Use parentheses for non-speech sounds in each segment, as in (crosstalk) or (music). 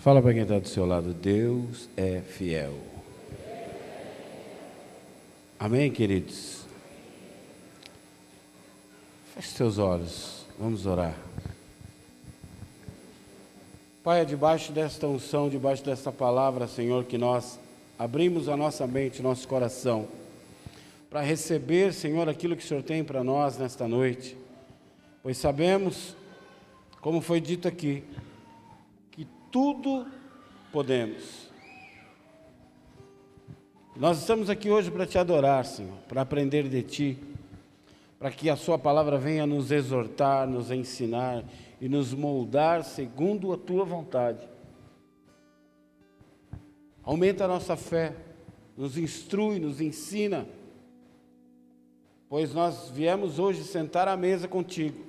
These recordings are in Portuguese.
Fala para quem está do seu lado, Deus é fiel. Amém, queridos? Feche seus olhos, vamos orar. Pai, é debaixo desta unção, debaixo desta palavra, Senhor, que nós abrimos a nossa mente, nosso coração, para receber, Senhor, aquilo que o Senhor tem para nós nesta noite, pois sabemos, como foi dito aqui, tudo podemos. Nós estamos aqui hoje para te adorar, Senhor, para aprender de Ti, para que a Sua palavra venha nos exortar, nos ensinar e nos moldar segundo a Tua vontade. Aumenta a nossa fé, nos instrui, nos ensina, pois nós viemos hoje sentar à mesa contigo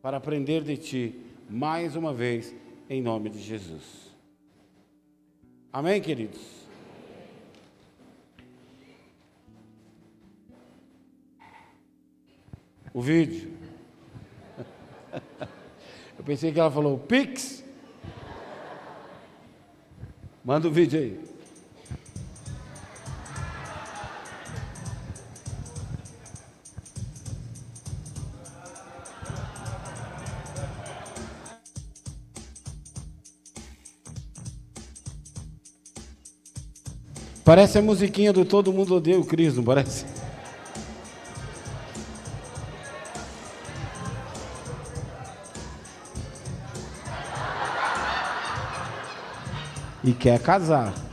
para aprender de Ti, mais uma vez, em nome de Jesus. Amém, queridos? o vídeo. (laughs) Eu pensei que ela falou Pix. Manda o vídeo aí. Parece a musiquinha do Todo Mundo Odeia o Cris, não parece? e quer casar.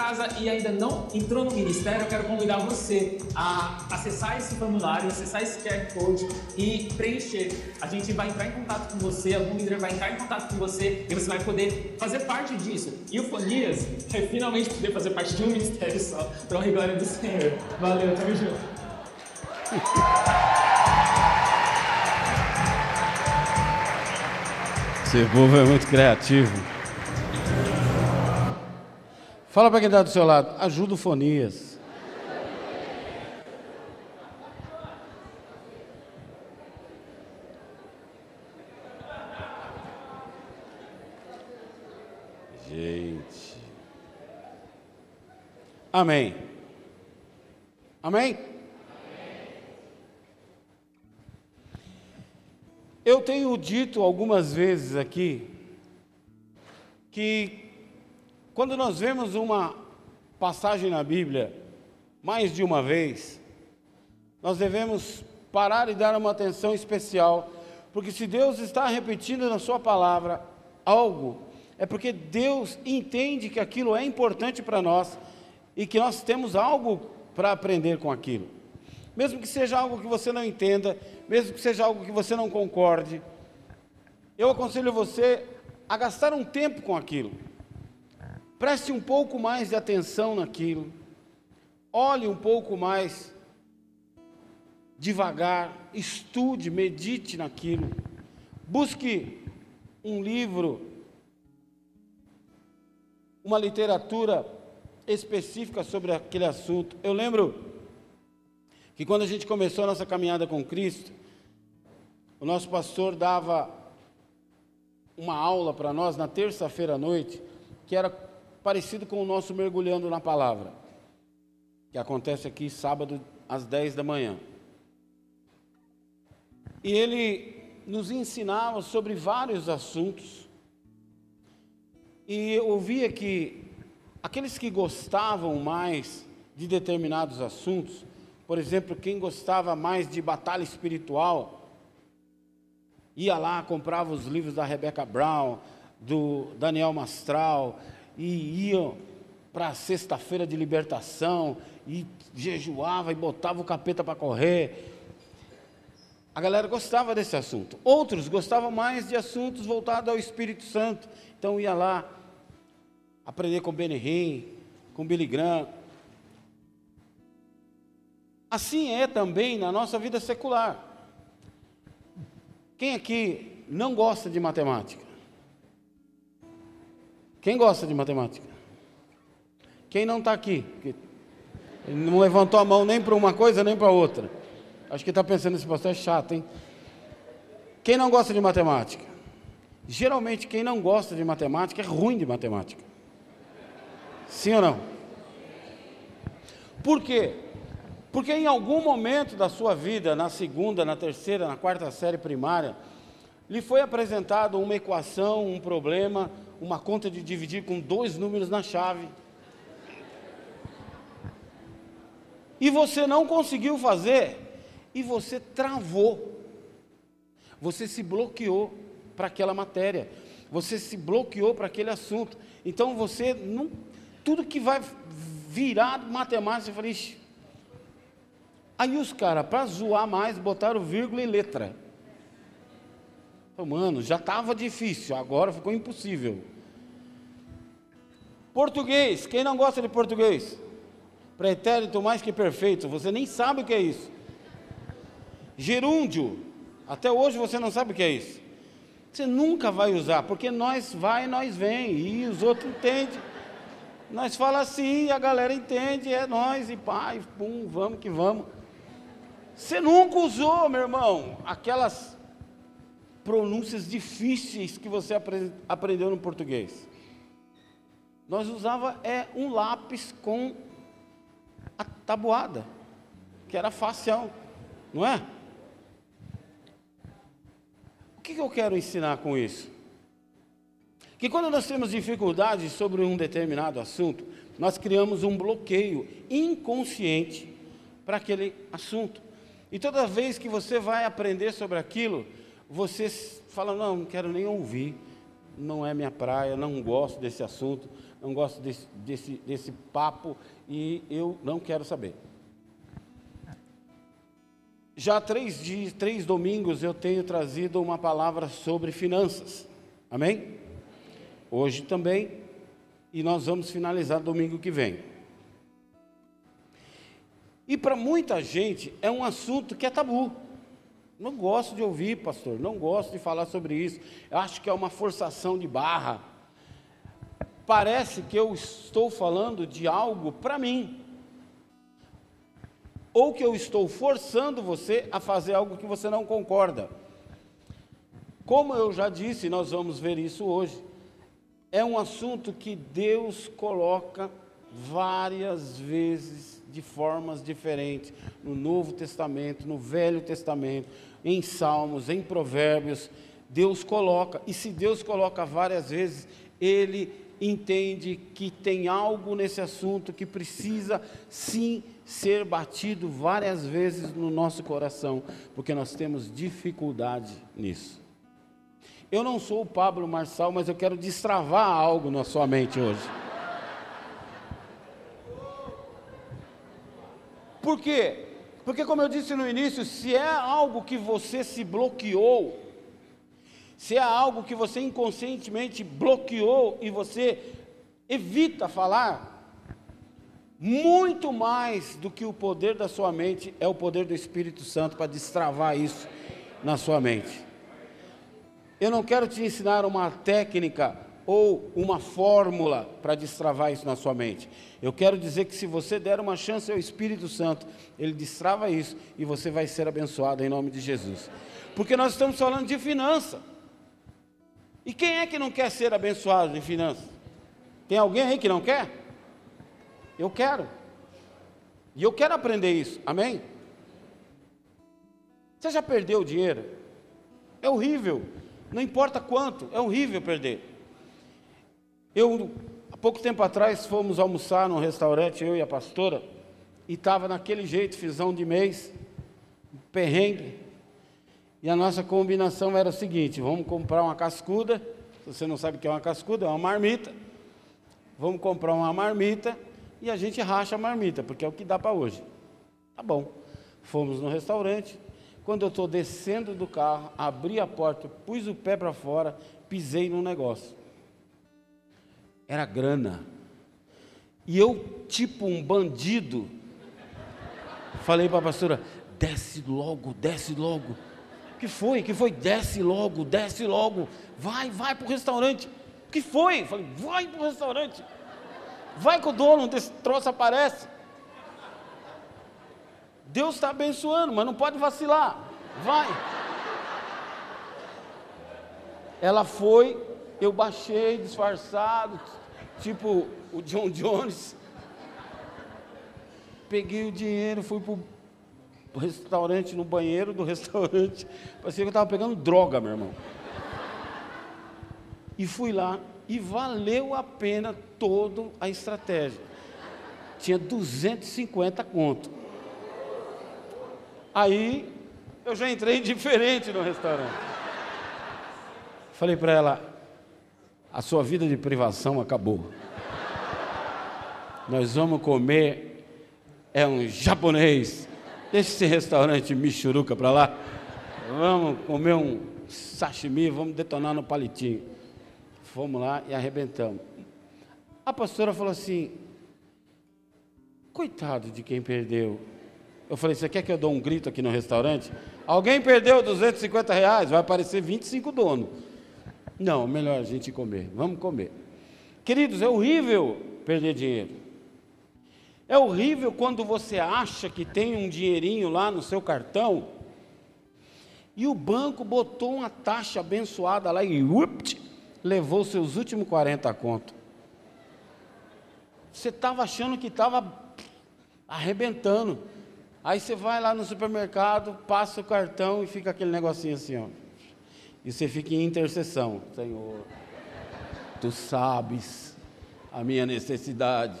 Casa e ainda não entrou no ministério, eu quero convidar você a acessar esse formulário, acessar esse QR Code e preencher. A gente vai entrar em contato com você, algum líder vai entrar em contato com você e você vai poder fazer parte disso. E o Fonias é finalmente poder fazer parte de um ministério só, para honra e glória do Senhor. Valeu, tamo junto. Esse povo é muito criativo. Fala para quem está do seu lado, ajuda o Fonias. Gente. Amém. Amém? Eu tenho dito algumas vezes aqui que quando nós vemos uma passagem na Bíblia mais de uma vez, nós devemos parar e dar uma atenção especial, porque se Deus está repetindo na Sua palavra algo, é porque Deus entende que aquilo é importante para nós e que nós temos algo para aprender com aquilo. Mesmo que seja algo que você não entenda, mesmo que seja algo que você não concorde, eu aconselho você a gastar um tempo com aquilo. Preste um pouco mais de atenção naquilo. Olhe um pouco mais devagar, estude, medite naquilo. Busque um livro, uma literatura específica sobre aquele assunto. Eu lembro que quando a gente começou a nossa caminhada com Cristo, o nosso pastor dava uma aula para nós na terça-feira à noite, que era parecido com o nosso mergulhando na palavra, que acontece aqui sábado às 10 da manhã. E ele nos ensinava sobre vários assuntos. E eu via que aqueles que gostavam mais de determinados assuntos, por exemplo, quem gostava mais de batalha espiritual, ia lá, comprava os livros da Rebecca Brown, do Daniel Mastral e iam para a sexta-feira de libertação e jejuava e botava o capeta para correr. A galera gostava desse assunto. Outros gostavam mais de assuntos voltados ao Espírito Santo. Então ia lá aprender com Benny com Billy Graham. Assim é também na nossa vida secular. Quem aqui não gosta de matemática? Quem gosta de matemática? Quem não está aqui? Ele não levantou a mão nem para uma coisa nem para outra. Acho que está pensando esse pastor é chato, hein? Quem não gosta de matemática? Geralmente quem não gosta de matemática é ruim de matemática. Sim ou não? Por quê? Porque em algum momento da sua vida, na segunda, na terceira, na quarta série primária, lhe foi apresentado uma equação, um problema, uma conta de dividir com dois números na chave. E você não conseguiu fazer, e você travou. Você se bloqueou para aquela matéria. Você se bloqueou para aquele assunto. Então você não. Tudo que vai virar matemática, eu falei, Aí os caras, para zoar mais, botaram vírgula e letra. Mano, já estava difícil, agora ficou impossível. Português, quem não gosta de português? Pretérito mais que perfeito, você nem sabe o que é isso. Gerúndio, até hoje você não sabe o que é isso. Você nunca vai usar, porque nós vai nós vem, e os outros entendem. Nós fala assim, a galera entende, é nós, e pai, pum, vamos que vamos. Você nunca usou, meu irmão, aquelas pronúncias difíceis que você aprendeu no português. Nós usava é um lápis com a tabuada, que era facial, não é? O que, que eu quero ensinar com isso? Que quando nós temos dificuldades sobre um determinado assunto, nós criamos um bloqueio inconsciente para aquele assunto. E toda vez que você vai aprender sobre aquilo, você fala: não, não quero nem ouvir, não é minha praia, não gosto desse assunto, não gosto desse, desse, desse papo e eu não quero saber. Já há três, dias, três domingos eu tenho trazido uma palavra sobre finanças, amém? Hoje também, e nós vamos finalizar domingo que vem. E para muita gente é um assunto que é tabu. Não gosto de ouvir, pastor, não gosto de falar sobre isso. Eu acho que é uma forçação de barra. Parece que eu estou falando de algo para mim. Ou que eu estou forçando você a fazer algo que você não concorda. Como eu já disse, nós vamos ver isso hoje. É um assunto que Deus coloca várias vezes de formas diferentes no Novo Testamento, no Velho Testamento, em Salmos, em Provérbios. Deus coloca, e se Deus coloca várias vezes, Ele entende que tem algo nesse assunto que precisa sim ser batido várias vezes no nosso coração, porque nós temos dificuldade nisso. Eu não sou o Pablo Marçal, mas eu quero destravar algo na sua mente hoje. Por quê? Porque, como eu disse no início, se é algo que você se bloqueou, se é algo que você inconscientemente bloqueou e você evita falar, muito mais do que o poder da sua mente é o poder do Espírito Santo para destravar isso na sua mente. Eu não quero te ensinar uma técnica ou uma fórmula para destravar isso na sua mente. Eu quero dizer que se você der uma chance ao Espírito Santo, ele destrava isso e você vai ser abençoado em nome de Jesus. Porque nós estamos falando de finança. E quem é que não quer ser abençoado em finanças? Tem alguém aí que não quer? Eu quero. E eu quero aprender isso. Amém? Você já perdeu dinheiro? É horrível. Não importa quanto, é horrível perder. Eu, há pouco tempo atrás, fomos almoçar num restaurante, eu e a pastora, e estava naquele jeito, fisão de mês, perrengue. E a nossa combinação era o seguinte: vamos comprar uma cascuda, Se você não sabe o que é uma cascuda, é uma marmita. Vamos comprar uma marmita e a gente racha a marmita, porque é o que dá para hoje. Tá bom. Fomos no restaurante. Quando eu estou descendo do carro, abri a porta, pus o pé para fora, pisei no negócio. Era grana. E eu, tipo um bandido, falei para a pastora: desce logo, desce logo. que foi? que foi? Desce logo, desce logo. Vai, vai para o restaurante. que foi? Falei: vai para o restaurante. Vai com o dono, desse troço aparece. Deus está abençoando, mas não pode vacilar. Vai. Ela foi, eu baixei disfarçado, tipo o John Jones. Peguei o dinheiro, fui para o restaurante, no banheiro do (laughs) restaurante. Parecia que eu estava pegando droga, meu irmão. E fui lá, e valeu a pena toda a estratégia. Tinha 250 conto. Aí eu já entrei (laughs) diferente no restaurante. Falei para ela: a sua vida de privação acabou. Nós vamos comer é um japonês. Deixa esse restaurante Michuruca para lá. Vamos comer um sashimi, vamos detonar no palitinho. Fomos lá e arrebentamos. A pastora falou assim: Coitado de quem perdeu. Eu falei: Você quer que eu dou um grito aqui no restaurante? Alguém perdeu 250 reais, vai aparecer 25 donos. Não, melhor a gente comer. Vamos comer. Queridos, é horrível perder dinheiro. É horrível quando você acha que tem um dinheirinho lá no seu cartão e o banco botou uma taxa abençoada lá e upt, levou seus últimos 40 conto. Você estava achando que estava arrebentando. Aí você vai lá no supermercado, passa o cartão e fica aquele negocinho assim, ó. E você fica em intercessão. Senhor, tu sabes a minha necessidade.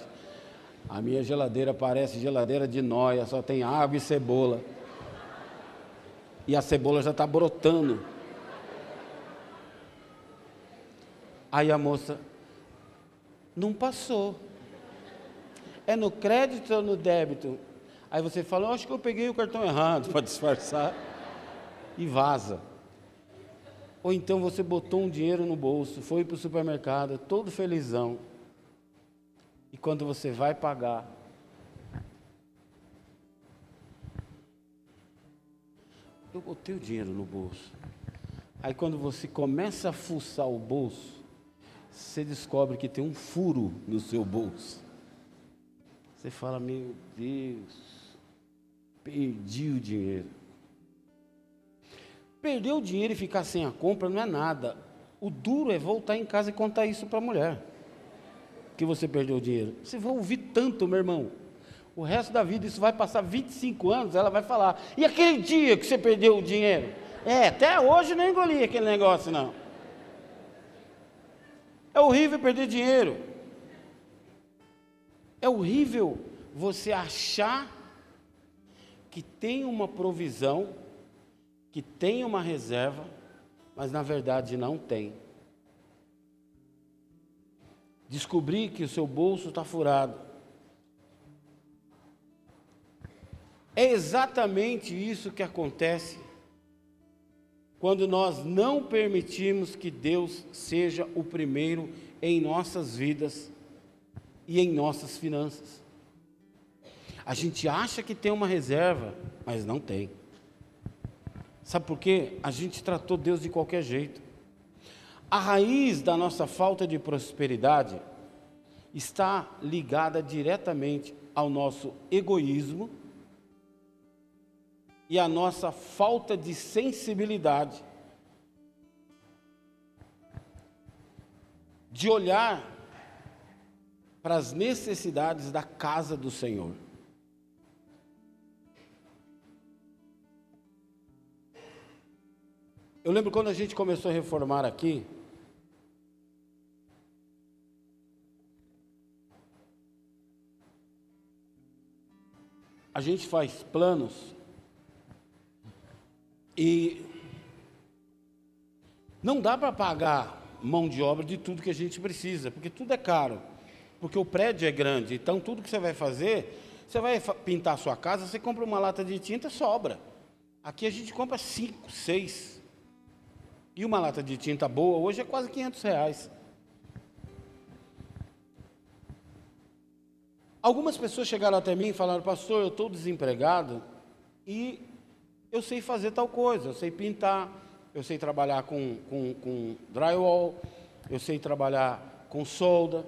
A minha geladeira parece geladeira de noia, só tem água e cebola. E a cebola já está brotando. Aí a moça, não passou. É no crédito ou no débito? Aí você fala, acho que eu peguei o cartão errado (laughs) para disfarçar e vaza. Ou então você botou um dinheiro no bolso, foi para o supermercado, todo felizão. E quando você vai pagar, eu botei o dinheiro no bolso. Aí quando você começa a fuçar o bolso, você descobre que tem um furo no seu bolso. Você fala, meu Deus, perdi o dinheiro. Perder o dinheiro e ficar sem a compra não é nada. O duro é voltar em casa e contar isso para a mulher. Que você perdeu o dinheiro. Você vai ouvir tanto, meu irmão. O resto da vida, isso vai passar 25 anos, ela vai falar. E aquele dia que você perdeu o dinheiro? É, até hoje não engoli aquele negócio, não. É horrível perder dinheiro. É horrível você achar que tem uma provisão, que tem uma reserva, mas na verdade não tem. Descobrir que o seu bolso está furado. É exatamente isso que acontece quando nós não permitimos que Deus seja o primeiro em nossas vidas e em nossas finanças. A gente acha que tem uma reserva, mas não tem. Sabe por quê? A gente tratou Deus de qualquer jeito. A raiz da nossa falta de prosperidade está ligada diretamente ao nosso egoísmo e a nossa falta de sensibilidade de olhar para as necessidades da casa do Senhor. Eu lembro quando a gente começou a reformar aqui, a gente faz planos e não dá para pagar mão de obra de tudo que a gente precisa, porque tudo é caro, porque o prédio é grande, então tudo que você vai fazer, você vai pintar a sua casa, você compra uma lata de tinta, sobra. Aqui a gente compra cinco, seis. E uma lata de tinta boa hoje é quase 500 reais. Algumas pessoas chegaram até mim e falaram, pastor, eu estou desempregado e eu sei fazer tal coisa, eu sei pintar, eu sei trabalhar com, com, com drywall, eu sei trabalhar com solda.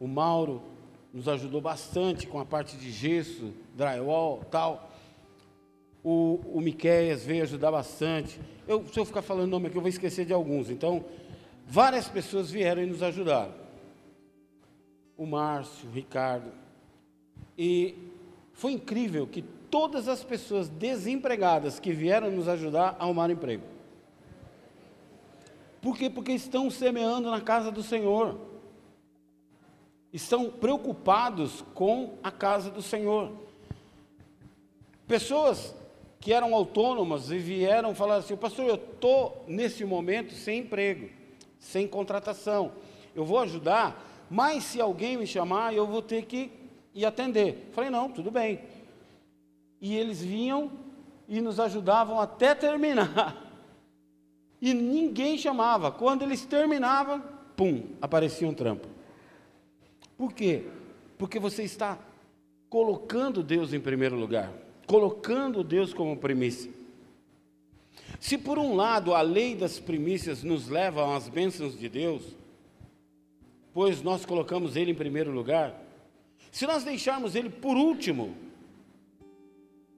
O Mauro nos ajudou bastante com a parte de gesso, drywall, tal. O, o Miqueias veio ajudar bastante. Eu, se eu ficar falando nome aqui, eu vou esquecer de alguns. Então, várias pessoas vieram e nos ajudaram. O Márcio, o Ricardo. E foi incrível que todas as pessoas desempregadas que vieram nos ajudar arrumaram emprego. Por quê? Porque estão semeando na casa do Senhor. Estão preocupados com a casa do Senhor. Pessoas que eram autônomas e vieram falar assim: Pastor, eu estou nesse momento sem emprego, sem contratação. Eu vou ajudar, mas se alguém me chamar, eu vou ter que ir atender. Falei: Não, tudo bem. E eles vinham e nos ajudavam até terminar. E ninguém chamava. Quando eles terminavam, pum, aparecia um trampo. Por quê? Porque você está colocando Deus em primeiro lugar, colocando Deus como primícia. Se por um lado a lei das primícias nos leva às bênçãos de Deus, pois nós colocamos Ele em primeiro lugar, se nós deixarmos Ele por último,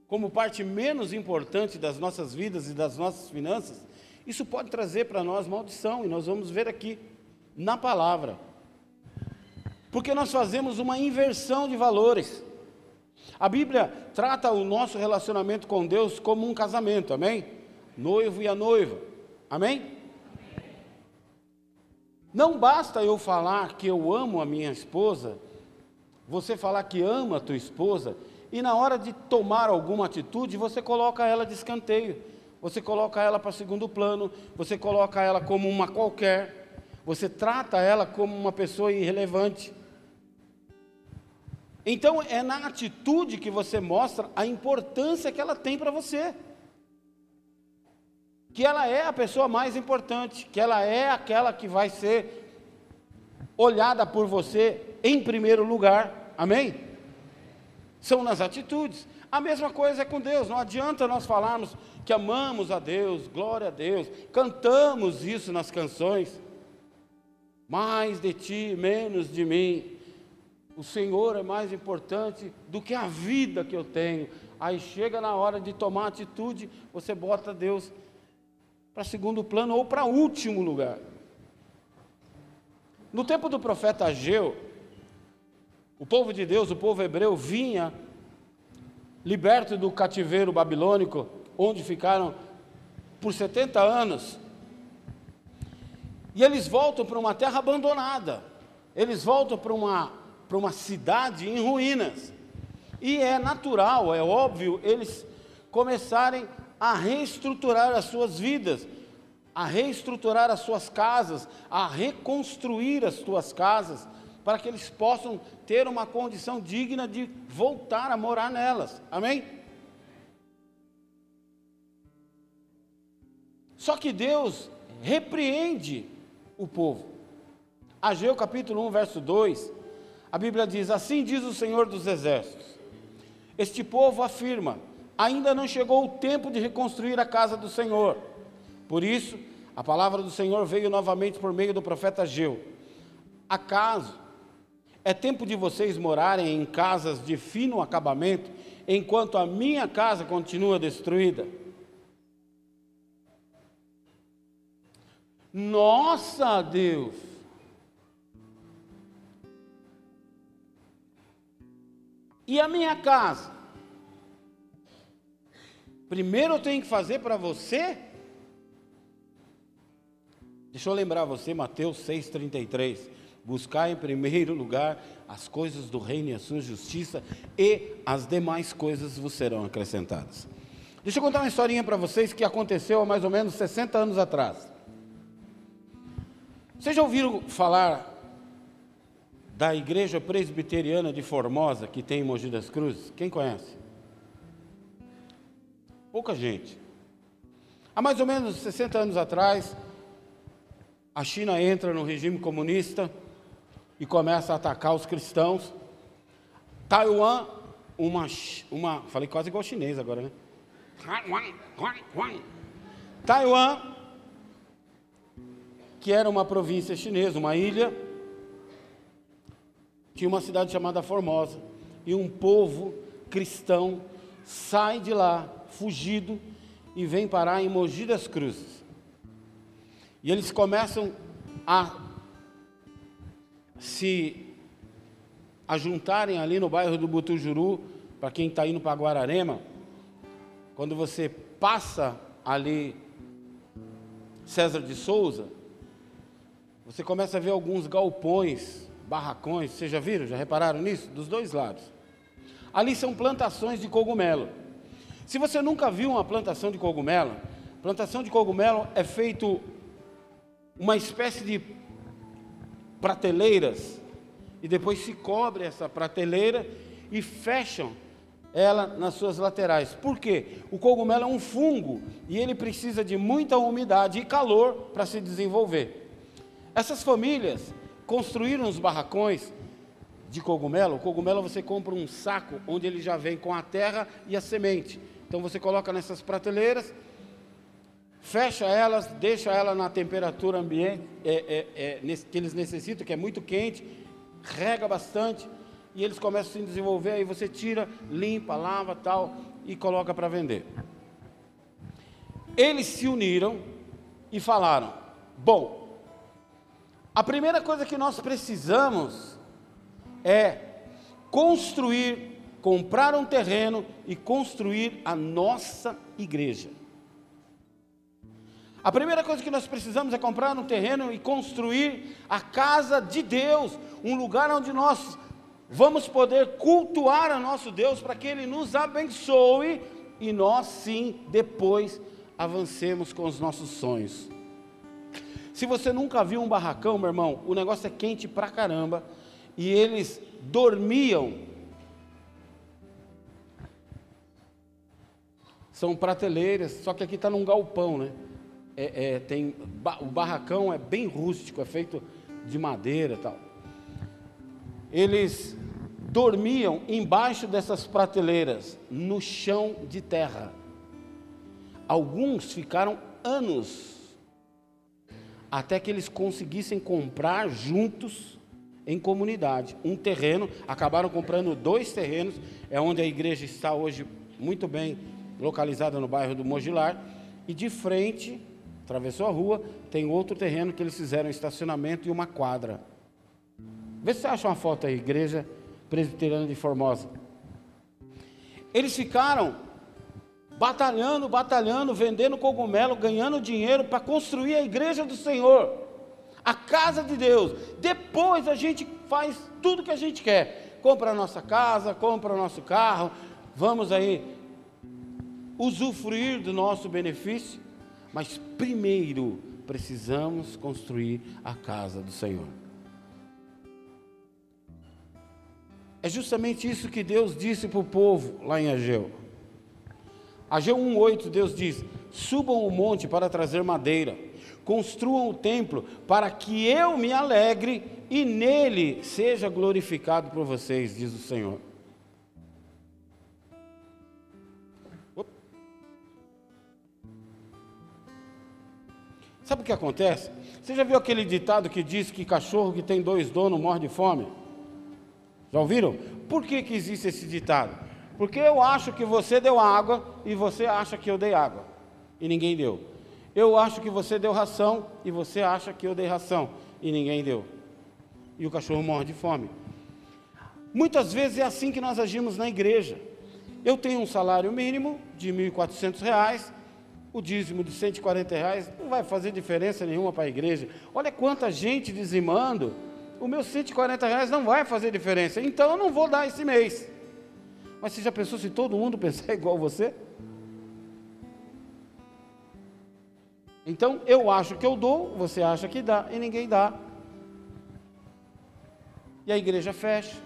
como parte menos importante das nossas vidas e das nossas finanças, isso pode trazer para nós maldição, e nós vamos ver aqui na palavra. Porque nós fazemos uma inversão de valores. A Bíblia trata o nosso relacionamento com Deus como um casamento, amém? Noivo e a noiva, amém? Não basta eu falar que eu amo a minha esposa, você falar que ama a tua esposa, e na hora de tomar alguma atitude, você coloca ela de escanteio você coloca ela para segundo plano, você coloca ela como uma qualquer, você trata ela como uma pessoa irrelevante. Então é na atitude que você mostra a importância que ela tem para você. Que ela é a pessoa mais importante, que ela é aquela que vai ser olhada por você em primeiro lugar. Amém? São nas atitudes. A mesma coisa é com Deus, não adianta nós falarmos que amamos a Deus, glória a Deus, cantamos isso nas canções. Mais de ti, menos de mim. O Senhor é mais importante do que a vida que eu tenho. Aí chega na hora de tomar atitude, você bota Deus para segundo plano ou para último lugar. No tempo do profeta Ageu, o povo de Deus, o povo hebreu, vinha liberto do cativeiro babilônico, onde ficaram por 70 anos. E eles voltam para uma terra abandonada, eles voltam para uma, para uma cidade em ruínas. E é natural, é óbvio, eles começarem a reestruturar as suas vidas, a reestruturar as suas casas, a reconstruir as suas casas, para que eles possam ter uma condição digna de voltar a morar nelas. Amém? Só que Deus repreende o povo. Ageu capítulo 1, verso 2, a Bíblia diz: Assim diz o Senhor dos Exércitos. Este povo afirma: ainda não chegou o tempo de reconstruir a casa do Senhor. Por isso, a palavra do Senhor veio novamente por meio do profeta Ageu. Acaso é tempo de vocês morarem em casas de fino acabamento, enquanto a minha casa continua destruída? Nossa Deus! E a minha casa? Primeiro eu tenho que fazer para você? Deixa eu lembrar você, Mateus 6,33. Buscar em primeiro lugar as coisas do reino e a sua justiça, e as demais coisas vos serão acrescentadas. Deixa eu contar uma historinha para vocês que aconteceu há mais ou menos 60 anos atrás. Vocês já ouviram falar da Igreja Presbiteriana de Formosa, que tem em Mogi das Cruzes? Quem conhece? Pouca gente. Há mais ou menos 60 anos atrás, a China entra no regime comunista e começa a atacar os cristãos. Taiwan, uma, uma falei quase igual chinês agora, né? Taiwan, que era uma província chinesa, uma ilha, tinha uma cidade chamada Formosa, e um povo cristão sai de lá, fugido, e vem parar em Mogi das Cruzes. E eles começam a se ajuntarem ali no bairro do Butujuru, para quem está indo para Guararema, quando você passa ali César de Souza, você começa a ver alguns galpões, barracões, vocês já viram, já repararam nisso? Dos dois lados. Ali são plantações de cogumelo. Se você nunca viu uma plantação de cogumelo, plantação de cogumelo é feito uma espécie de prateleiras e depois se cobre essa prateleira e fecham ela nas suas laterais. Por quê? O cogumelo é um fungo e ele precisa de muita umidade e calor para se desenvolver. Essas famílias construíram os barracões de cogumelo. O cogumelo você compra um saco onde ele já vem com a terra e a semente. Então você coloca nessas prateleiras, fecha elas, deixa ela na temperatura ambiente é, é, é, que eles necessitam, que é muito quente, rega bastante e eles começam a se desenvolver. Aí você tira, limpa, lava tal e coloca para vender. Eles se uniram e falaram: bom, a primeira coisa que nós precisamos é construir comprar um terreno e construir a nossa igreja. A primeira coisa que nós precisamos é comprar um terreno e construir a casa de Deus, um lugar onde nós vamos poder cultuar a nosso Deus para que Ele nos abençoe e nós sim depois avancemos com os nossos sonhos. Se você nunca viu um barracão, meu irmão, o negócio é quente pra caramba e eles dormiam são prateleiras, só que aqui está num galpão, né? É, é, tem, o barracão é bem rústico, é feito de madeira e tal. Eles dormiam embaixo dessas prateleiras, no chão de terra. Alguns ficaram anos, até que eles conseguissem comprar juntos, em comunidade, um terreno. Acabaram comprando dois terrenos, é onde a igreja está hoje muito bem localizada no bairro do Mogilar, e de frente, atravessou a rua, tem outro terreno que eles fizeram estacionamento e uma quadra. Vê se você acha uma foto aí, igreja presbiteriana de Formosa. Eles ficaram batalhando, batalhando, vendendo cogumelo, ganhando dinheiro para construir a igreja do Senhor, a casa de Deus. Depois a gente faz tudo que a gente quer. Compra a nossa casa, compra o nosso carro, vamos aí usufruir do nosso benefício, mas primeiro precisamos construir a casa do Senhor. É justamente isso que Deus disse para o povo lá em Ageu. Ageu 1,8, Deus diz: Subam o monte para trazer madeira, construam o templo, para que eu me alegre e nele seja glorificado por vocês, diz o Senhor. Sabe o que acontece? Você já viu aquele ditado que diz que cachorro que tem dois donos morre de fome? Já ouviram? Por que, que existe esse ditado? Porque eu acho que você deu água e você acha que eu dei água e ninguém deu. Eu acho que você deu ração e você acha que eu dei ração e ninguém deu. E o cachorro morre de fome. Muitas vezes é assim que nós agimos na igreja. Eu tenho um salário mínimo de R$ 1.400 o dízimo de 140 reais não vai fazer diferença nenhuma para a igreja. Olha quanta gente dizimando, o meu 140 reais não vai fazer diferença, então eu não vou dar esse mês. Mas você já pensou se todo mundo (laughs) pensar igual você? Então eu acho que eu dou, você acha que dá e ninguém dá. E a igreja fecha,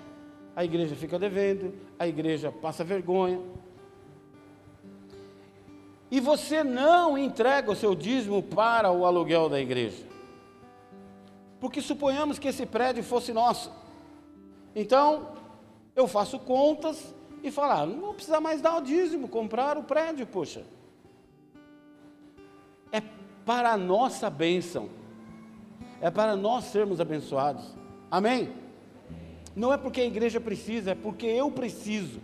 a igreja fica devendo, a igreja passa vergonha. E você não entrega o seu dízimo para o aluguel da igreja. Porque suponhamos que esse prédio fosse nosso. Então, eu faço contas e falo, ah, não vou precisar mais dar o dízimo, comprar o prédio, poxa. É para a nossa bênção. É para nós sermos abençoados. Amém? Não é porque a igreja precisa, é porque eu preciso.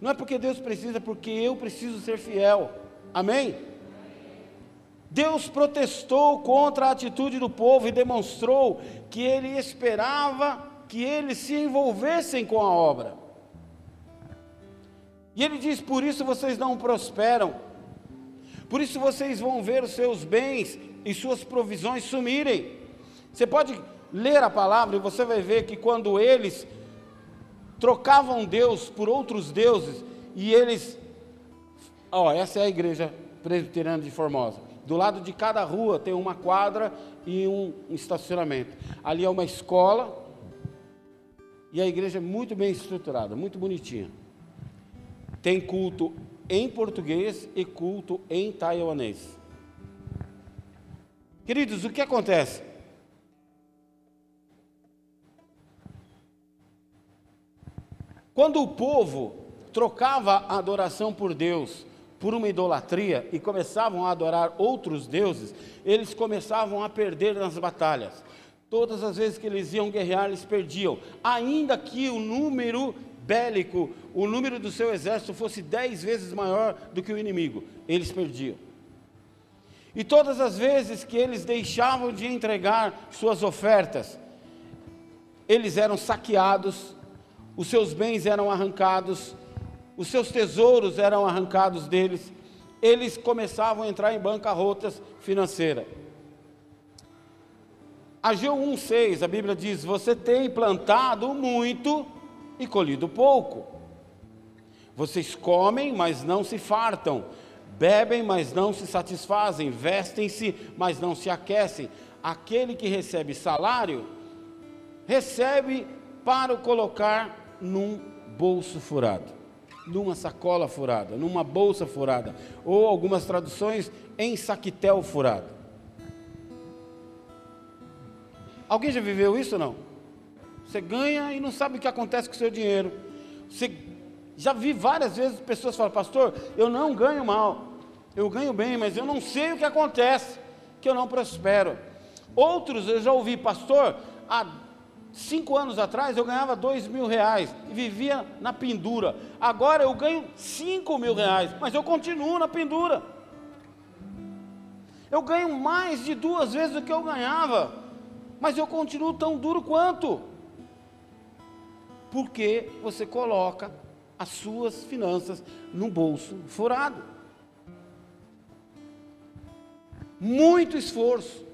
Não é porque Deus precisa, é porque eu preciso ser fiel. Amém? Deus protestou contra a atitude do povo e demonstrou que ele esperava que eles se envolvessem com a obra. E ele diz: Por isso vocês não prosperam, por isso vocês vão ver os seus bens e suas provisões sumirem. Você pode ler a palavra e você vai ver que quando eles trocavam Deus por outros deuses e eles, ó, essa é a igreja presbiteriana de Formosa. Do lado de cada rua tem uma quadra e um, estacionamento. Ali é uma escola e a igreja é muito bem estruturada, muito bonitinha. Tem culto em português e culto em taiwanês. Queridos, o que acontece? Quando o povo trocava a adoração por Deus por uma idolatria e começavam a adorar outros deuses, eles começavam a perder nas batalhas. Todas as vezes que eles iam guerrear, eles perdiam. Ainda que o número bélico, o número do seu exército fosse dez vezes maior do que o inimigo, eles perdiam. E todas as vezes que eles deixavam de entregar suas ofertas, eles eram saqueados, os seus bens eram arrancados, os seus tesouros eram arrancados deles, eles começavam a entrar em bancarrotas financeiras. Ageu 1,6, a Bíblia diz: Você tem plantado muito e colhido pouco. Vocês comem, mas não se fartam, bebem, mas não se satisfazem, vestem-se, mas não se aquecem. Aquele que recebe salário, recebe para o colocar num bolso furado, numa sacola furada, numa bolsa furada, ou algumas traduções em saquitel furado. Alguém já viveu isso não? Você ganha e não sabe o que acontece com o seu dinheiro. Você já vi várias vezes pessoas falam, pastor, eu não ganho mal, eu ganho bem, mas eu não sei o que acontece, que eu não prospero. Outros eu já ouvi, pastor, há Cinco anos atrás eu ganhava dois mil reais e vivia na pendura. Agora eu ganho cinco mil reais, mas eu continuo na pendura. Eu ganho mais de duas vezes do que eu ganhava, mas eu continuo tão duro quanto. Porque você coloca as suas finanças no bolso furado. Muito esforço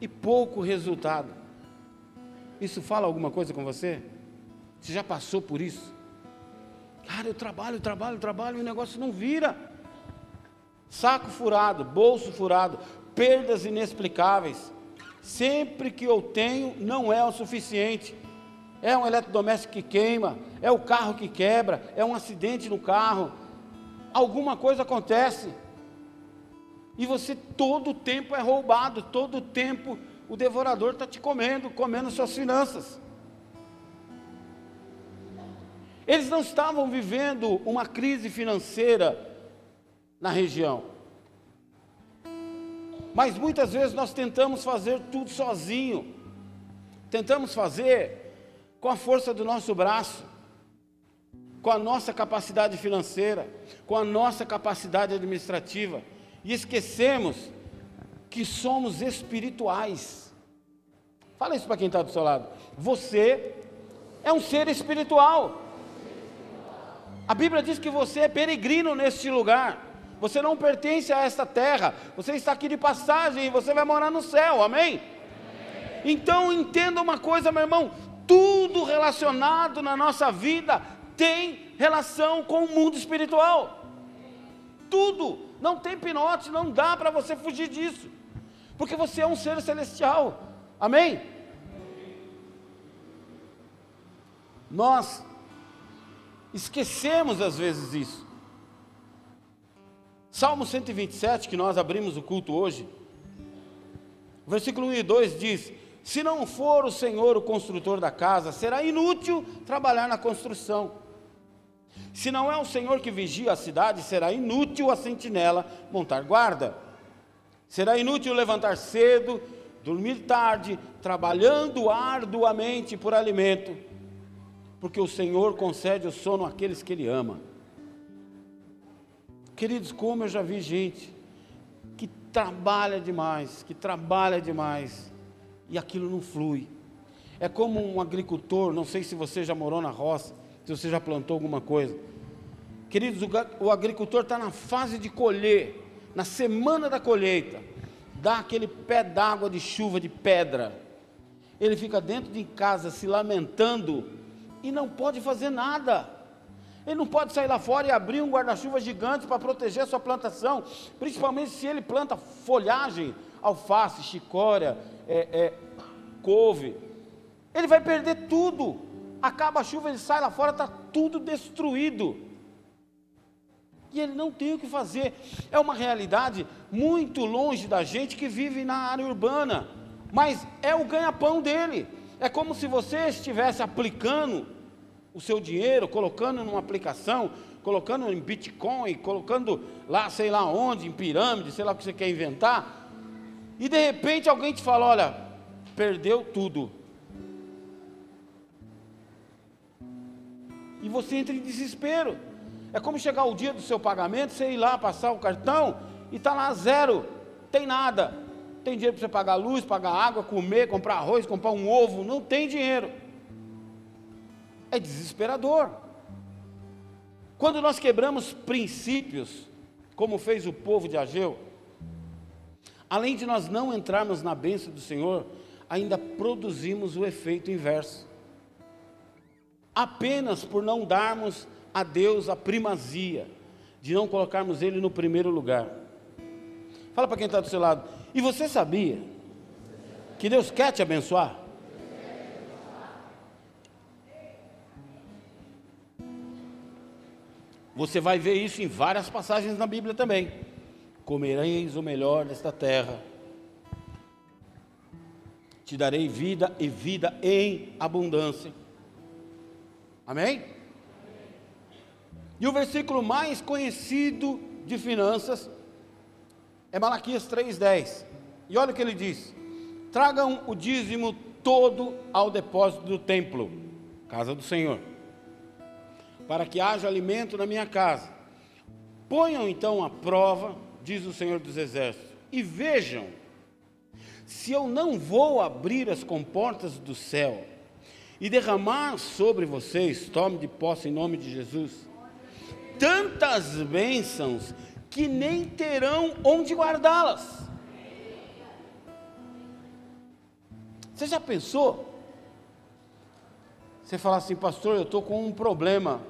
e pouco resultado. Isso fala alguma coisa com você? Você já passou por isso? Cara, eu trabalho, trabalho, trabalho e o negócio não vira. Saco furado, bolso furado, perdas inexplicáveis. Sempre que eu tenho, não é o suficiente. É um eletrodoméstico que queima, é o carro que quebra, é um acidente no carro. Alguma coisa acontece. E você todo o tempo é roubado, todo o tempo o devorador está te comendo, comendo suas finanças. Eles não estavam vivendo uma crise financeira na região. Mas muitas vezes nós tentamos fazer tudo sozinho. Tentamos fazer com a força do nosso braço, com a nossa capacidade financeira, com a nossa capacidade administrativa, e esquecemos que somos espirituais. Fala isso para quem está do seu lado. Você é um ser espiritual. A Bíblia diz que você é peregrino neste lugar. Você não pertence a esta terra. Você está aqui de passagem e você vai morar no céu. Amém? Então entenda uma coisa, meu irmão. Tudo relacionado na nossa vida tem relação com o mundo espiritual. Tudo. Não tem pinote, não dá para você fugir disso. porque você é um ser celestial. Amém? Nós esquecemos às vezes isso. Salmo 127, que nós abrimos o culto hoje, versículo 1 e 2 diz: Se não for o Senhor o construtor da casa, será inútil trabalhar na construção. Se não é o Senhor que vigia a cidade, será inútil a sentinela montar guarda. Será inútil levantar cedo, dormir tarde, trabalhando arduamente por alimento, porque o Senhor concede o sono àqueles que Ele ama. Queridos, como eu já vi gente que trabalha demais, que trabalha demais, e aquilo não flui. É como um agricultor, não sei se você já morou na roça, se você já plantou alguma coisa. Queridos, o agricultor está na fase de colher, na semana da colheita, dá aquele pé d'água de chuva de pedra. Ele fica dentro de casa se lamentando e não pode fazer nada. Ele não pode sair lá fora e abrir um guarda-chuva gigante para proteger a sua plantação, principalmente se ele planta folhagem, alface, chicória, é, é, couve. Ele vai perder tudo. Acaba a chuva, ele sai lá fora, está tudo destruído. E ele não tem o que fazer. É uma realidade muito longe da gente que vive na área urbana, mas é o ganha-pão dele. É como se você estivesse aplicando o seu dinheiro, colocando numa aplicação, colocando em Bitcoin, colocando lá, sei lá onde, em pirâmide, sei lá o que você quer inventar, e de repente alguém te fala: olha, perdeu tudo. E você entra em desespero. É como chegar o dia do seu pagamento, você ir lá passar o cartão e está lá zero, tem nada. Tem dinheiro para você pagar luz, pagar água, comer, comprar arroz, comprar um ovo, não tem dinheiro. É desesperador. Quando nós quebramos princípios, como fez o povo de Ageu, além de nós não entrarmos na bênção do Senhor, ainda produzimos o efeito inverso. Apenas por não darmos a Deus a primazia, de não colocarmos Ele no primeiro lugar. Fala para quem está do seu lado, e você sabia que Deus quer te abençoar? Você vai ver isso em várias passagens na Bíblia também. Comereis o melhor desta terra. Te darei vida e vida em abundância. Amém? E o versículo mais conhecido de finanças é Malaquias 3,10. E olha o que ele diz: tragam o dízimo todo ao depósito do templo, casa do Senhor, para que haja alimento na minha casa. Ponham então a prova, diz o Senhor dos Exércitos, e vejam se eu não vou abrir as comportas do céu e derramar sobre vocês, tome de posse em nome de Jesus, tantas bênçãos que nem terão onde guardá-las. Você já pensou? Você fala assim, pastor, eu estou com um problema.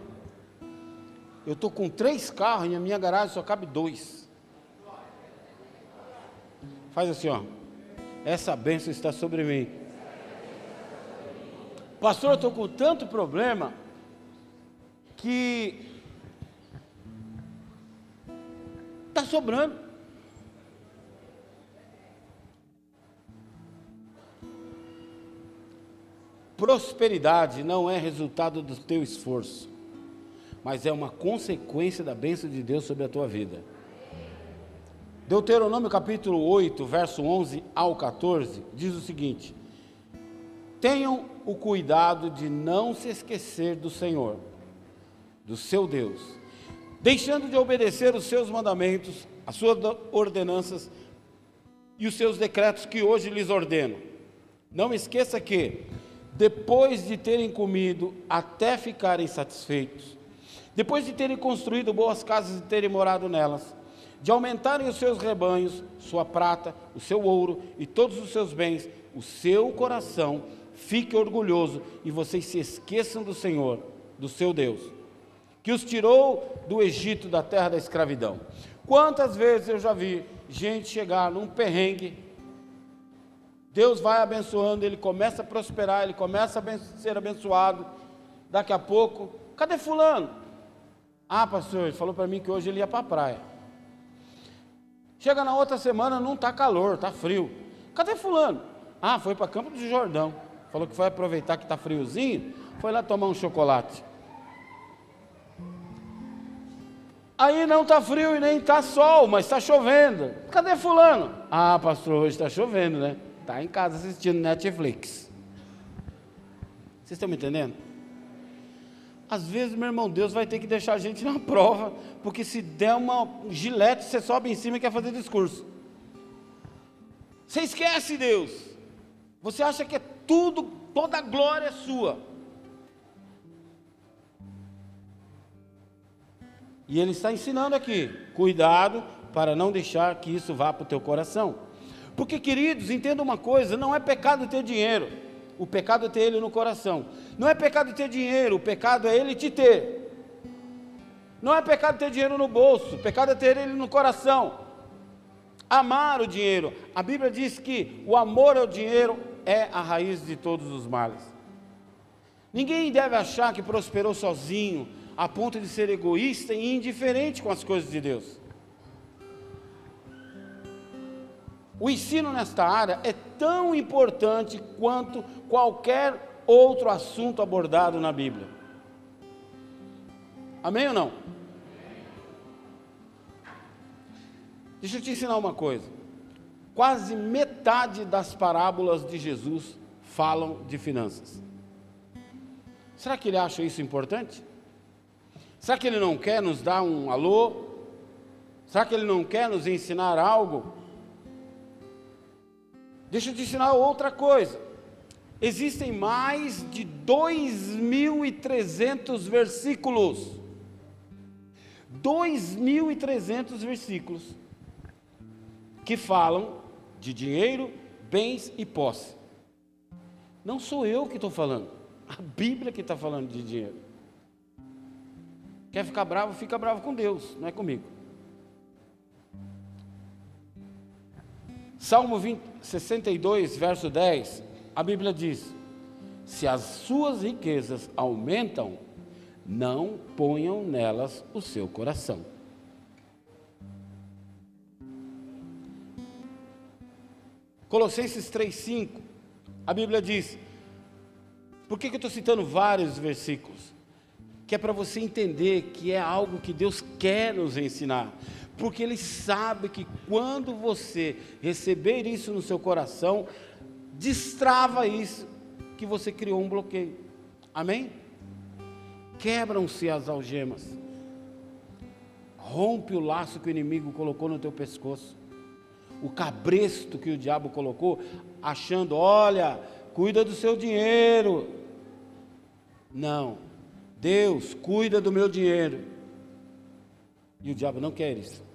Eu estou com três carros e a minha garagem só cabe dois. Faz assim, ó. Essa bênção está sobre mim. Pastor, eu estou com tanto problema que está sobrando. Prosperidade não é resultado do teu esforço, mas é uma consequência da bênção de Deus sobre a tua vida. Deuteronômio capítulo 8, verso 11 ao 14, diz o seguinte: Tenham o cuidado de não se esquecer do Senhor, do seu Deus, deixando de obedecer os seus mandamentos, as suas ordenanças e os seus decretos que hoje lhes ordeno. Não esqueça que, depois de terem comido até ficarem satisfeitos, depois de terem construído boas casas e terem morado nelas, de aumentarem os seus rebanhos, sua prata, o seu ouro e todos os seus bens, o seu coração fique orgulhoso e vocês se esqueçam do Senhor, do seu Deus que os tirou do Egito, da terra da escravidão. Quantas vezes eu já vi gente chegar num perrengue, Deus vai abençoando, ele começa a prosperar, ele começa a ser abençoado. Daqui a pouco, cadê Fulano? Ah, pastor, ele falou para mim que hoje ele ia para a praia. Chega na outra semana, não está calor, está frio. Cadê Fulano? Ah, foi para Campo do Jordão. Falou que foi aproveitar que está friozinho, foi lá tomar um chocolate. Aí não está frio e nem está sol, mas está chovendo. Cadê Fulano? Ah, pastor, hoje está chovendo, né? Está em casa assistindo Netflix. Vocês estão me entendendo? Às vezes, meu irmão, Deus vai ter que deixar a gente na (laughs) prova, porque se der uma gilete, você sobe em cima e quer fazer discurso. Você esquece Deus. Você acha que é tudo, toda a glória é sua. E ele está ensinando aqui: cuidado para não deixar que isso vá para o teu coração. Porque, queridos, entenda uma coisa: não é pecado ter dinheiro, o pecado é ter ele no coração. Não é pecado ter dinheiro, o pecado é ele te ter. Não é pecado ter dinheiro no bolso, o pecado é ter ele no coração. Amar o dinheiro. A Bíblia diz que o amor ao dinheiro é a raiz de todos os males. Ninguém deve achar que prosperou sozinho, a ponto de ser egoísta e indiferente com as coisas de Deus. O ensino nesta área é tão importante quanto qualquer outro assunto abordado na Bíblia. Amém ou não? Deixa eu te ensinar uma coisa. Quase metade das parábolas de Jesus falam de finanças. Será que ele acha isso importante? Será que ele não quer nos dar um alô? Será que ele não quer nos ensinar algo? Deixa eu te ensinar outra coisa. Existem mais de 2.300 versículos. 2.300 versículos que falam de dinheiro, bens e posse. Não sou eu que estou falando, a Bíblia que está falando de dinheiro. Quer ficar bravo? Fica bravo com Deus, não é comigo. Salmo 20, 62, verso 10, a Bíblia diz: Se as suas riquezas aumentam, não ponham nelas o seu coração. Colossenses 3,5, a Bíblia diz: por que, que eu estou citando vários versículos? Que é para você entender que é algo que Deus quer nos ensinar porque Ele sabe que quando você receber isso no seu coração, destrava isso que você criou um bloqueio. Amém? Quebram-se as algemas. Rompe o laço que o inimigo colocou no teu pescoço. O cabresto que o diabo colocou, achando, olha, cuida do seu dinheiro. Não. Deus cuida do meu dinheiro. E o diabo não quer isso.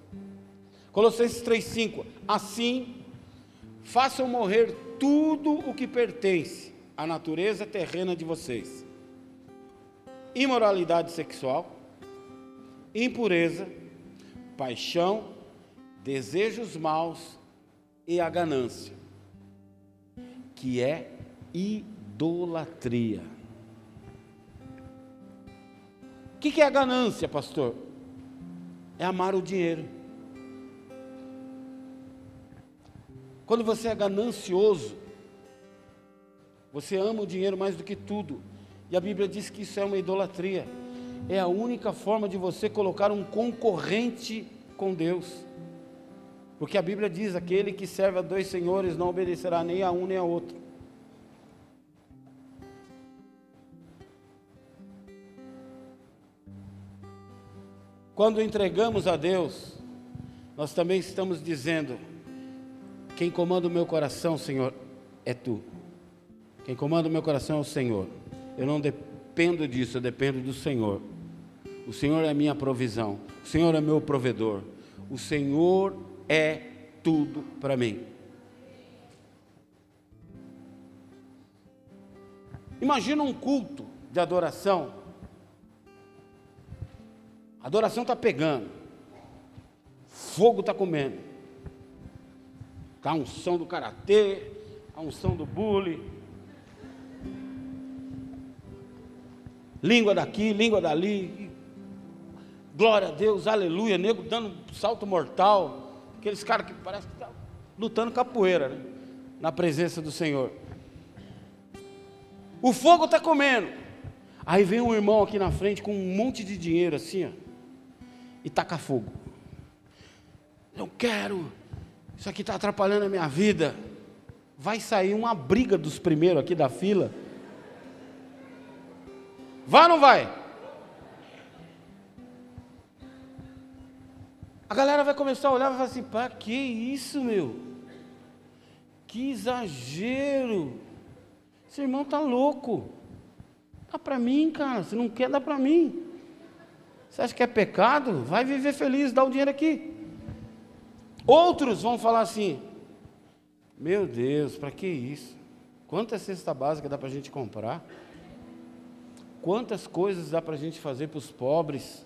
Colossenses 3,5: Assim, façam morrer tudo o que pertence à natureza terrena de vocês: imoralidade sexual, impureza, paixão, desejos maus e a ganância, que é idolatria. O que, que é a ganância, pastor? É amar o dinheiro. Quando você é ganancioso, você ama o dinheiro mais do que tudo. E a Bíblia diz que isso é uma idolatria. É a única forma de você colocar um concorrente com Deus. Porque a Bíblia diz: aquele que serve a dois senhores não obedecerá nem a um nem a outro. Quando entregamos a Deus, nós também estamos dizendo: quem comanda o meu coração, Senhor, é tu. Quem comanda o meu coração é o Senhor. Eu não dependo disso, eu dependo do Senhor. O Senhor é minha provisão. O Senhor é meu provedor. O Senhor é tudo para mim. Imagina um culto de adoração. A adoração está pegando. Fogo está comendo. Tá a unção do karatê, a unção do bule. Língua daqui, língua dali. Glória a Deus, aleluia. Nego dando um salto mortal. Aqueles caras que parecem que estão tá lutando capoeira, né? Na presença do Senhor. O fogo está comendo. Aí vem um irmão aqui na frente com um monte de dinheiro assim, ó, e taca fogo. Não quero, isso aqui está atrapalhando a minha vida vai sair uma briga dos primeiros aqui da fila. Vai ou não vai? A galera vai começar a olhar e vai falar assim: para que isso, meu? Que exagero! Esse irmão tá louco. Dá para mim, cara. Se não quer, dá para mim. Você acha que é pecado? Vai viver feliz, dá o dinheiro aqui. Outros vão falar assim: meu Deus, para que isso? Quanta cesta básica dá para a gente comprar? Quantas coisas dá para a gente fazer para os pobres?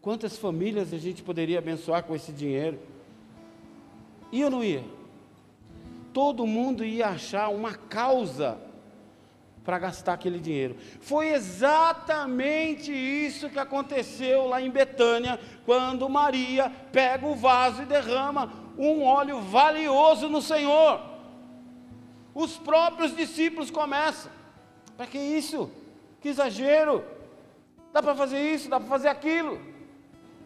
Quantas famílias a gente poderia abençoar com esse dinheiro? Ia ou não ia? Todo mundo ia achar uma causa para gastar aquele dinheiro. Foi exatamente isso que aconteceu lá em Betânia, quando Maria pega o vaso e derrama um óleo valioso no Senhor. Os próprios discípulos começam. Para que isso? Que exagero! Dá para fazer isso, dá para fazer aquilo.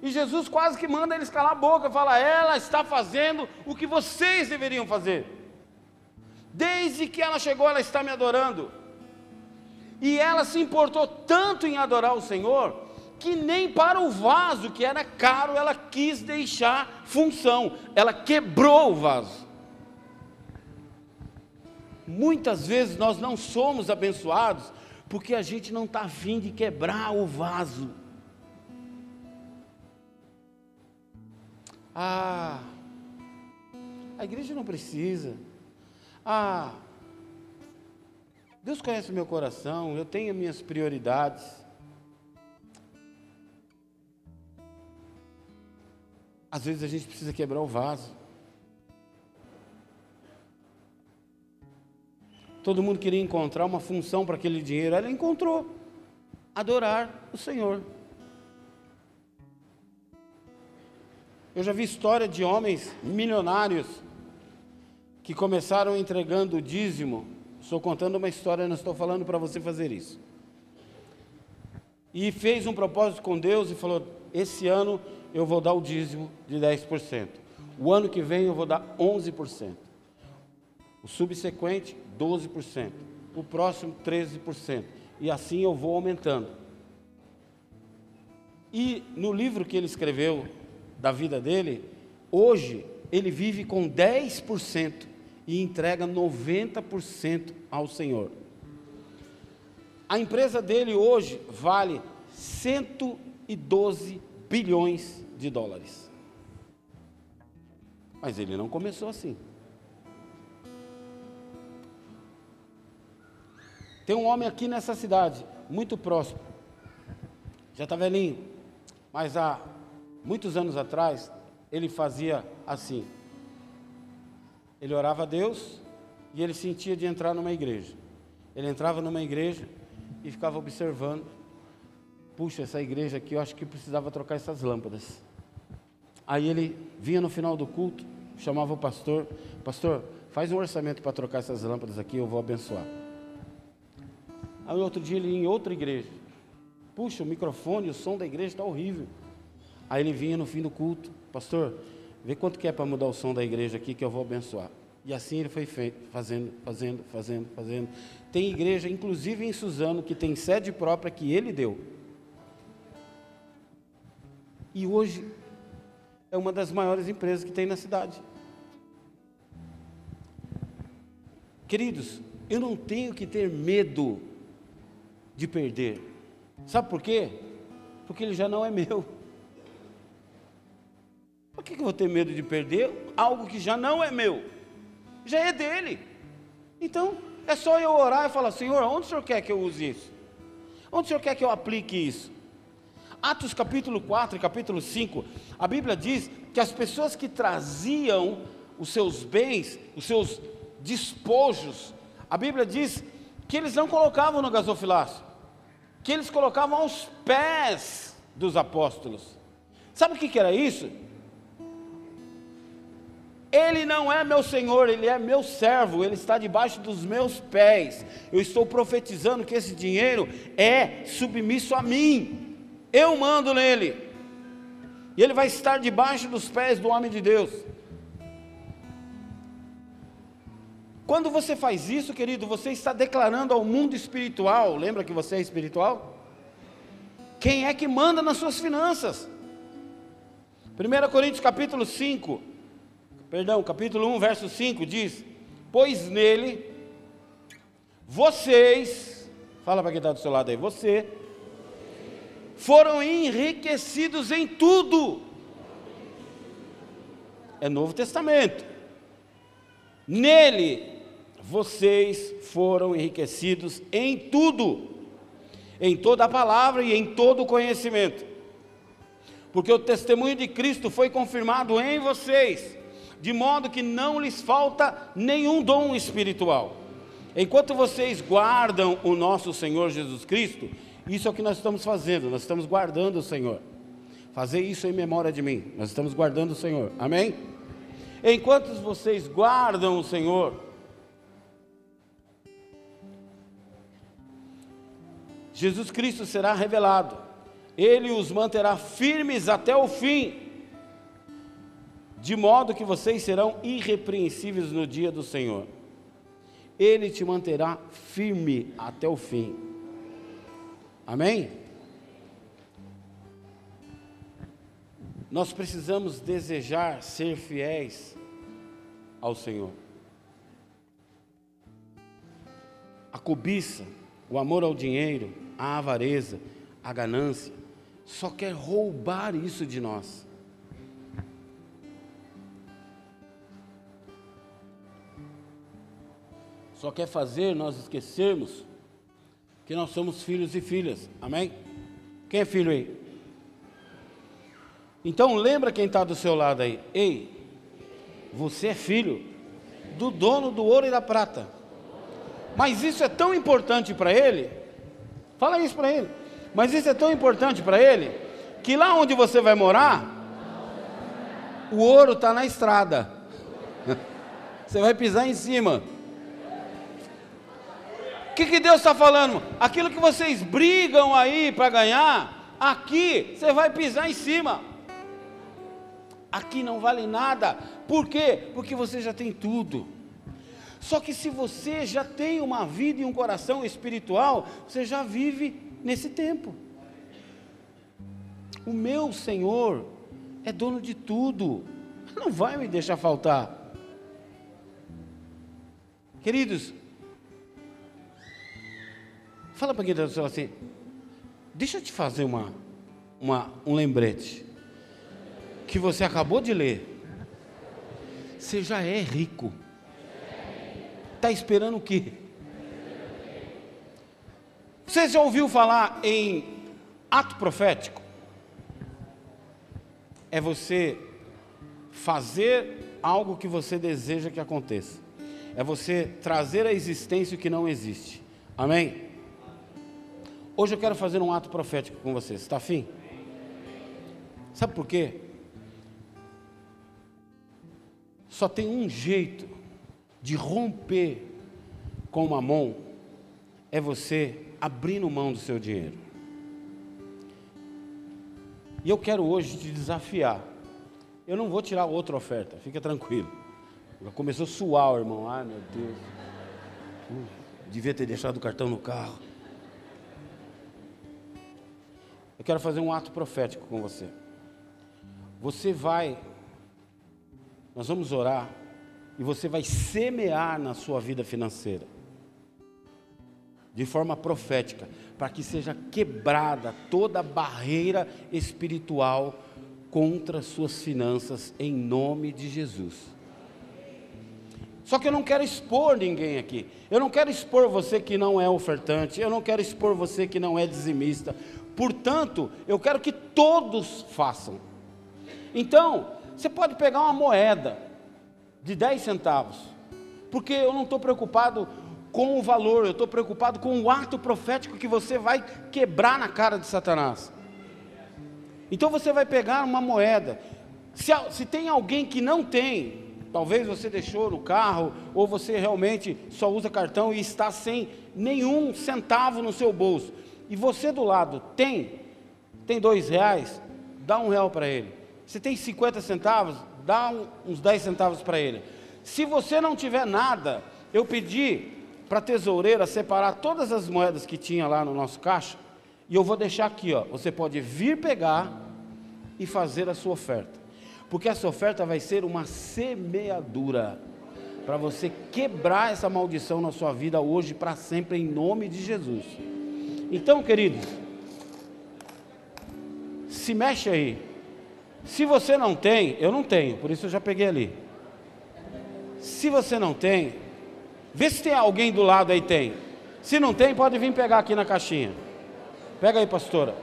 E Jesus quase que manda eles calar a boca, fala: ela está fazendo o que vocês deveriam fazer. Desde que ela chegou, ela está me adorando. E ela se importou tanto em adorar o Senhor, que nem para o vaso, que era caro, ela quis deixar função, ela quebrou o vaso. Muitas vezes nós não somos abençoados porque a gente não está afim de quebrar o vaso. Ah, a igreja não precisa. Ah, Deus conhece o meu coração, eu tenho minhas prioridades. Às vezes a gente precisa quebrar o vaso. Todo mundo queria encontrar uma função para aquele dinheiro, ela encontrou adorar o Senhor. Eu já vi história de homens milionários que começaram entregando o dízimo. Estou contando uma história, não estou falando para você fazer isso. E fez um propósito com Deus e falou: Esse ano eu vou dar o dízimo de 10%. O ano que vem eu vou dar 11%. O subsequente, 12%. O próximo, 13%. E assim eu vou aumentando. E no livro que ele escreveu da vida dele, hoje ele vive com 10% e entrega 90% ao Senhor. A empresa dele hoje vale 112 bilhões de dólares. Mas ele não começou assim. Tem um homem aqui nessa cidade, muito próximo. Já está velhinho, mas há muitos anos atrás, ele fazia assim. Ele orava a Deus e ele sentia de entrar numa igreja. Ele entrava numa igreja e ficava observando. Puxa, essa igreja aqui, eu acho que precisava trocar essas lâmpadas. Aí ele vinha no final do culto, chamava o pastor: Pastor, faz um orçamento para trocar essas lâmpadas aqui, eu vou abençoar. Aí outro dia ele ia em outra igreja. Puxa, o microfone, o som da igreja está horrível. Aí ele vinha no fim do culto: Pastor, vê quanto que é para mudar o som da igreja aqui que eu vou abençoar. E assim ele foi feito, fazendo, fazendo, fazendo, fazendo. Tem igreja, inclusive em Suzano, que tem sede própria que ele deu. E hoje é uma das maiores empresas que tem na cidade. Queridos, eu não tenho que ter medo de perder. Sabe por quê? Porque ele já não é meu. Que eu vou ter medo de perder algo que já não é meu? Já é dele. Então, é só eu orar e falar: Senhor, onde o Senhor quer que eu use isso? Onde o Senhor quer que eu aplique isso? Atos capítulo 4 e capítulo 5, a Bíblia diz que as pessoas que traziam os seus bens, os seus despojos, a Bíblia diz que eles não colocavam no gasofilácio, que eles colocavam aos pés dos apóstolos. Sabe o que era isso? Ele não é meu senhor, ele é meu servo, ele está debaixo dos meus pés. Eu estou profetizando que esse dinheiro é submisso a mim. Eu mando nele. E ele vai estar debaixo dos pés do homem de Deus. Quando você faz isso, querido, você está declarando ao mundo espiritual, lembra que você é espiritual? Quem é que manda nas suas finanças? 1 Coríntios capítulo 5, perdão, capítulo 1, verso 5 diz: Pois nele vocês, fala para quem está do seu lado aí, você, foram enriquecidos em tudo. É Novo Testamento. Nele vocês foram enriquecidos em tudo, em toda a palavra e em todo o conhecimento, porque o testemunho de Cristo foi confirmado em vocês, de modo que não lhes falta nenhum dom espiritual. Enquanto vocês guardam o nosso Senhor Jesus Cristo, isso é o que nós estamos fazendo, nós estamos guardando o Senhor. Fazer isso em memória de mim, nós estamos guardando o Senhor, amém? Enquanto vocês guardam o Senhor, Jesus Cristo será revelado, ele os manterá firmes até o fim, de modo que vocês serão irrepreensíveis no dia do Senhor. Ele te manterá firme até o fim. Amém? Nós precisamos desejar ser fiéis ao Senhor. A cobiça, o amor ao dinheiro, a avareza, a ganância, só quer roubar isso de nós. Só quer fazer nós esquecermos que nós somos filhos e filhas. Amém? Quem é filho aí? Então lembra quem está do seu lado aí. Ei, você é filho do dono do ouro e da prata. Mas isso é tão importante para ele Fala isso para ele. Mas isso é tão importante para ele que lá onde você vai morar, o ouro está na estrada. (laughs) Você vai pisar em cima. Que, que Deus está falando? Aquilo que vocês brigam aí para ganhar, aqui você vai pisar em cima. Aqui não vale nada. Por quê? Porque você já tem tudo. Só que se você já tem uma vida e um coração espiritual, você já vive nesse tempo. O meu Senhor é dono de tudo, não vai me deixar faltar. Queridos, fala para quem está do céu assim, deixa eu te fazer uma, uma, um lembrete, que você acabou de ler, você já é rico. Está esperando o quê? Você já ouviu falar em ato profético? É você fazer algo que você deseja que aconteça. É você trazer à existência o que não existe. Amém? Hoje eu quero fazer um ato profético com você. Está afim? Sabe por quê? Só tem um jeito de romper com uma mão é você abrindo mão do seu dinheiro. E eu quero hoje te desafiar. Eu não vou tirar outra oferta, fica tranquilo. Já começou a suar, irmão. Ai, meu Deus. Uh, devia ter deixado o cartão no carro. Quero fazer um ato profético com você. Você vai, nós vamos orar e você vai semear na sua vida financeira, de forma profética, para que seja quebrada toda barreira espiritual contra suas finanças, em nome de Jesus. Só que eu não quero expor ninguém aqui. Eu não quero expor você que não é ofertante. Eu não quero expor você que não é dizimista. Portanto, eu quero que todos façam. Então, você pode pegar uma moeda de 10 centavos. Porque eu não estou preocupado com o valor, eu estou preocupado com o ato profético que você vai quebrar na cara de Satanás. Então você vai pegar uma moeda. Se, se tem alguém que não tem, talvez você deixou no carro, ou você realmente só usa cartão e está sem nenhum centavo no seu bolso, e você do lado tem, tem dois reais, dá um real para ele. Se tem 50 centavos, dá um, uns 10 centavos para ele. Se você não tiver nada, eu pedi para a tesoureira separar todas as moedas que tinha lá no nosso caixa, e eu vou deixar aqui, ó. Você pode vir pegar e fazer a sua oferta. Porque essa oferta vai ser uma semeadura para você quebrar essa maldição na sua vida hoje para sempre em nome de Jesus. Então, queridos, se mexe aí. Se você não tem, eu não tenho, por isso eu já peguei ali. Se você não tem, vê se tem alguém do lado aí tem. Se não tem, pode vir pegar aqui na caixinha. Pega aí, pastora.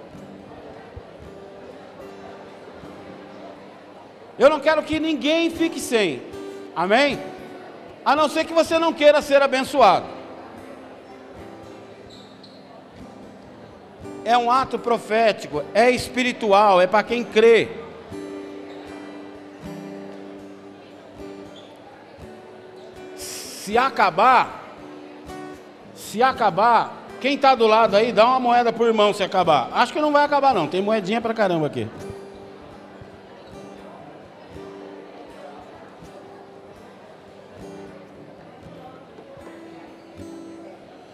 Eu não quero que ninguém fique sem. Amém? A não ser que você não queira ser abençoado. É um ato profético, é espiritual, é para quem crê. Se acabar, se acabar, quem está do lado aí, dá uma moeda para o irmão se acabar. Acho que não vai acabar não, tem moedinha para caramba aqui.